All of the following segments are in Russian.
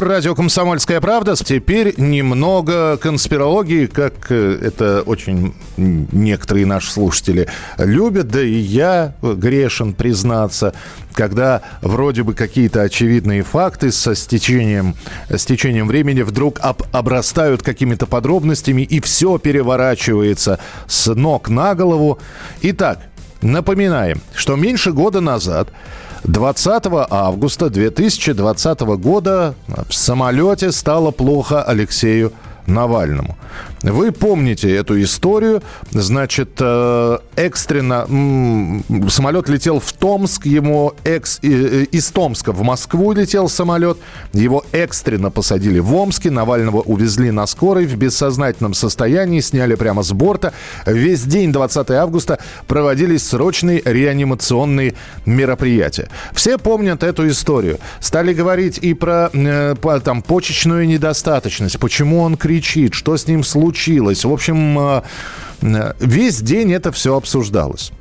Радио «Комсомольская правда». Теперь немного конспирологии, как э, это очень некоторые наши слушатели любят, да и я грешен признаться, когда вроде бы какие-то очевидные факты со стечением, с течением времени вдруг об, обрастают какими-то подробностями, и все переворачивается с ног на голову. Итак, напоминаем, что меньше года назад 20 августа 2020 года в самолете стало плохо Алексею Навальному. Вы помните эту историю. Значит, э, экстренно самолет летел в Томск, ему экс, из Томска в Москву летел самолет, его экстренно посадили в Омске, Навального увезли на скорой в бессознательном состоянии, сняли прямо с борта. Весь день 20 августа проводились срочные реанимационные мероприятия. Все помнят эту историю. Стали говорить и про э, там, почечную недостаточность, почему он кричит, что с ним случилось случилось. В общем, э, э, весь день это все обсуждалось.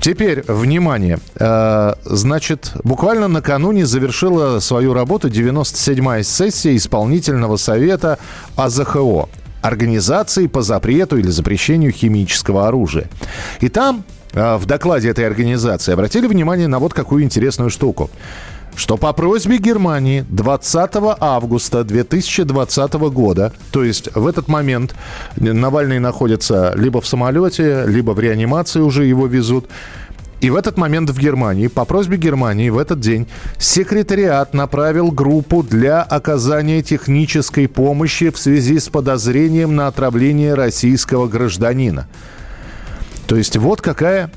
Теперь, внимание, э, значит, буквально накануне завершила свою работу 97-я сессия исполнительного совета АЗХО Организации по запрету или запрещению химического оружия. И там в докладе этой организации обратили внимание на вот какую интересную штуку что по просьбе Германии 20 августа 2020 года, то есть в этот момент Навальный находится либо в самолете, либо в реанимации уже его везут, и в этот момент в Германии, по просьбе Германии, в этот день секретариат направил группу для оказания технической помощи в связи с подозрением на отравление российского гражданина. То есть вот какая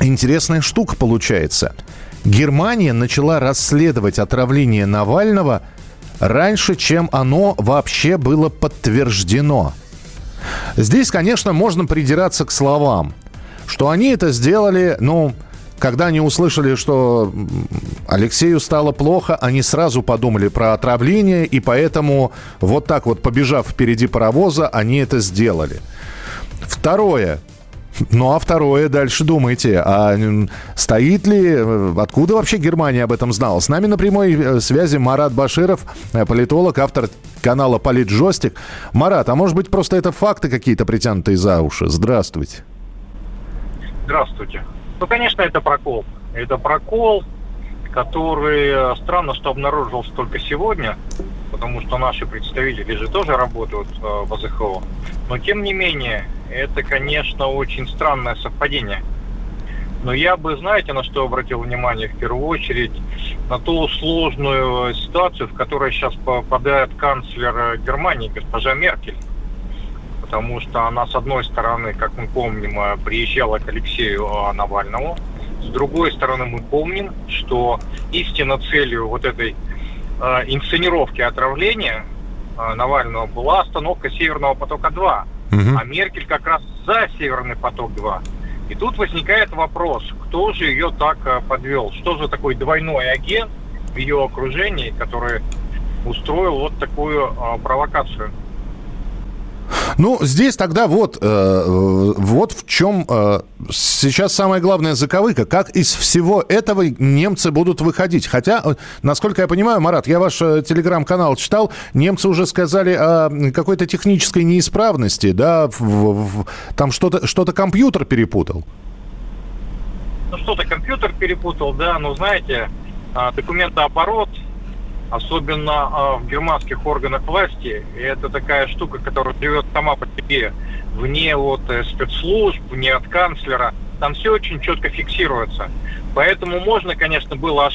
интересная штука получается – Германия начала расследовать отравление Навального раньше, чем оно вообще было подтверждено. Здесь, конечно, можно придираться к словам, что они это сделали, ну, когда они услышали, что Алексею стало плохо, они сразу подумали про отравление, и поэтому вот так вот, побежав впереди паровоза, они это сделали. Второе. Ну а второе, дальше думайте, а стоит ли, откуда вообще Германия об этом знала? С нами на прямой э, связи Марат Баширов, э, политолог, автор канала Политжостик. Марат, а может быть просто это факты какие-то притянутые за уши? Здравствуйте. Здравствуйте. Ну, конечно, это прокол. Это прокол, который э, странно, что обнаружился только сегодня, потому что наши представители же тоже работают в АЗХО. Но, тем не менее, это, конечно, очень странное совпадение. Но я бы, знаете, на что обратил внимание в первую очередь? На ту сложную ситуацию, в которой сейчас попадает канцлер Германии, госпожа Меркель. Потому что она, с одной стороны, как мы помним, приезжала к Алексею Навальному. С другой стороны, мы помним, что истинно целью вот этой э, инсценировки отравления э, Навального была остановка Северного потока-2 Угу. А Меркель как раз за Северный поток-2. И тут возникает вопрос, кто же ее так э, подвел? Что же такой двойной агент в ее окружении, который устроил вот такую а, провокацию? Ну, здесь тогда вот, э, вот в чем э, сейчас самая главная заковыка. Как из всего этого немцы будут выходить? Хотя, э, насколько я понимаю, Марат, я ваш э, телеграм-канал читал, немцы уже сказали о какой-то технической неисправности, да, в, в, там что-то что компьютер перепутал. Ну, что-то компьютер перепутал, да, но знаете, а, документооборот особенно а, в германских органах власти. И это такая штука, которая живет сама по себе, вне от э, спецслужб, вне от канцлера. Там все очень четко фиксируется. Поэтому можно, конечно, было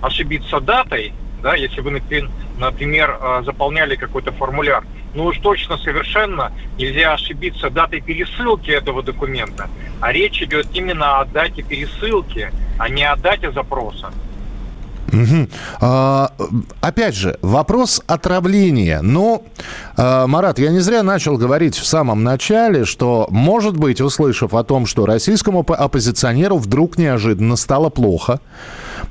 ошибиться датой, да, если вы, например, а, заполняли какой-то формуляр. Но уж точно совершенно нельзя ошибиться датой пересылки этого документа. А речь идет именно о дате пересылки, а не о дате запроса. Угу. А, опять же, вопрос отравления. Ну, а, Марат, я не зря начал говорить в самом начале, что, может быть, услышав о том, что российскому оппозиционеру вдруг неожиданно стало плохо,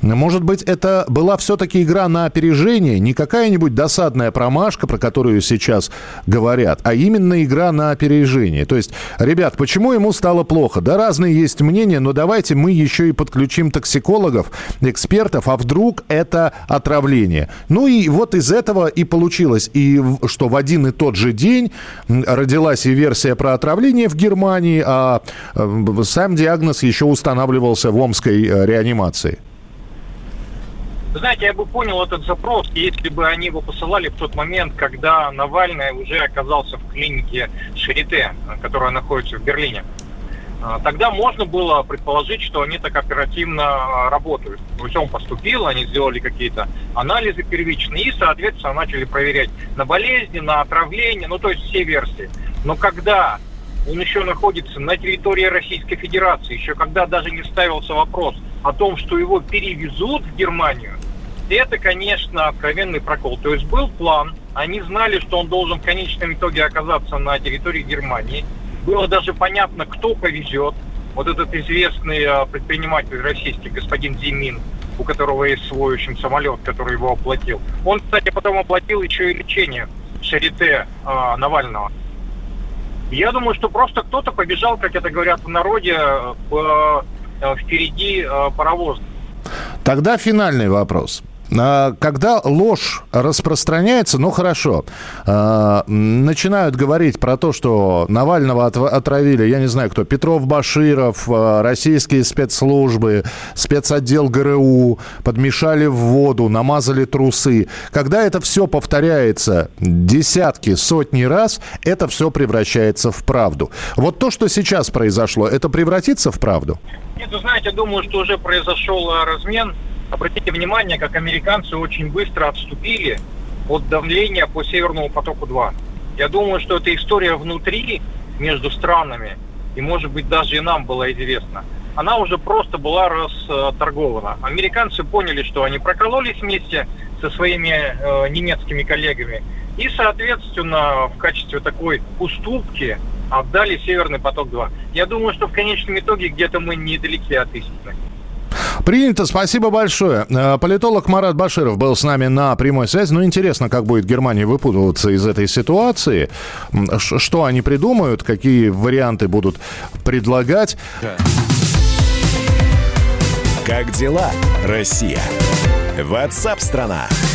может быть, это была все-таки игра на опережение, не какая-нибудь досадная промашка, про которую сейчас говорят, а именно игра на опережение. То есть, ребят, почему ему стало плохо? Да разные есть мнения, но давайте мы еще и подключим токсикологов, экспертов, а вдруг это отравление. Ну и вот из этого и получилось, и что в один и тот же день родилась и версия про отравление в Германии, а э, сам диагноз еще устанавливался в омской э, реанимации. Знаете, я бы понял этот запрос, если бы они его посылали в тот момент, когда Навальный уже оказался в клинике Шарите, которая находится в Берлине. А, тогда можно было предположить, что они так оперативно а, работают. То есть он поступил, они сделали какие-то анализы первичные и, соответственно, начали проверять на болезни, на отравление, ну то есть все версии. Но когда он еще находится на территории Российской Федерации, еще когда даже не ставился вопрос о том, что его перевезут в Германию, это, конечно, откровенный прокол. То есть был план, они знали, что он должен в конечном итоге оказаться на территории Германии. Было даже понятно, кто повезет. Вот этот известный э, предприниматель российский, господин Зимин, у которого есть свой, в общем, самолет, который его оплатил. Он, кстати, потом оплатил еще и лечение Шарите э, Навального. Я думаю, что просто кто-то побежал, как это говорят в народе, по, э, впереди э, паровоза. Тогда финальный вопрос. А, когда ложь распространяется, ну хорошо, а, начинают говорить про то, что Навального отравили, я не знаю кто, Петров, Баширов, а, российские спецслужбы, спецотдел ГРУ, подмешали в воду, намазали трусы. Когда это все повторяется десятки, сотни раз, это все превращается в правду. Вот то, что сейчас произошло, это превратится в правду? Нет, вы знаете, думаю, что уже произошел размен Обратите внимание, как американцы очень быстро отступили от давления по Северному потоку-2. Я думаю, что эта история внутри, между странами, и, может быть, даже и нам была известна, она уже просто была расторгована. Американцы поняли, что они прокололись вместе со своими э, немецкими коллегами и, соответственно, в качестве такой уступки отдали Северный поток-2. Я думаю, что в конечном итоге где-то мы недалеки от истины. Принято, спасибо большое. Э, политолог Марат Баширов был с нами на прямой связи. Ну, интересно, как будет Германия выпутываться из этой ситуации, что они придумают, какие варианты будут предлагать. Как дела, Россия? Ватсап-страна! страна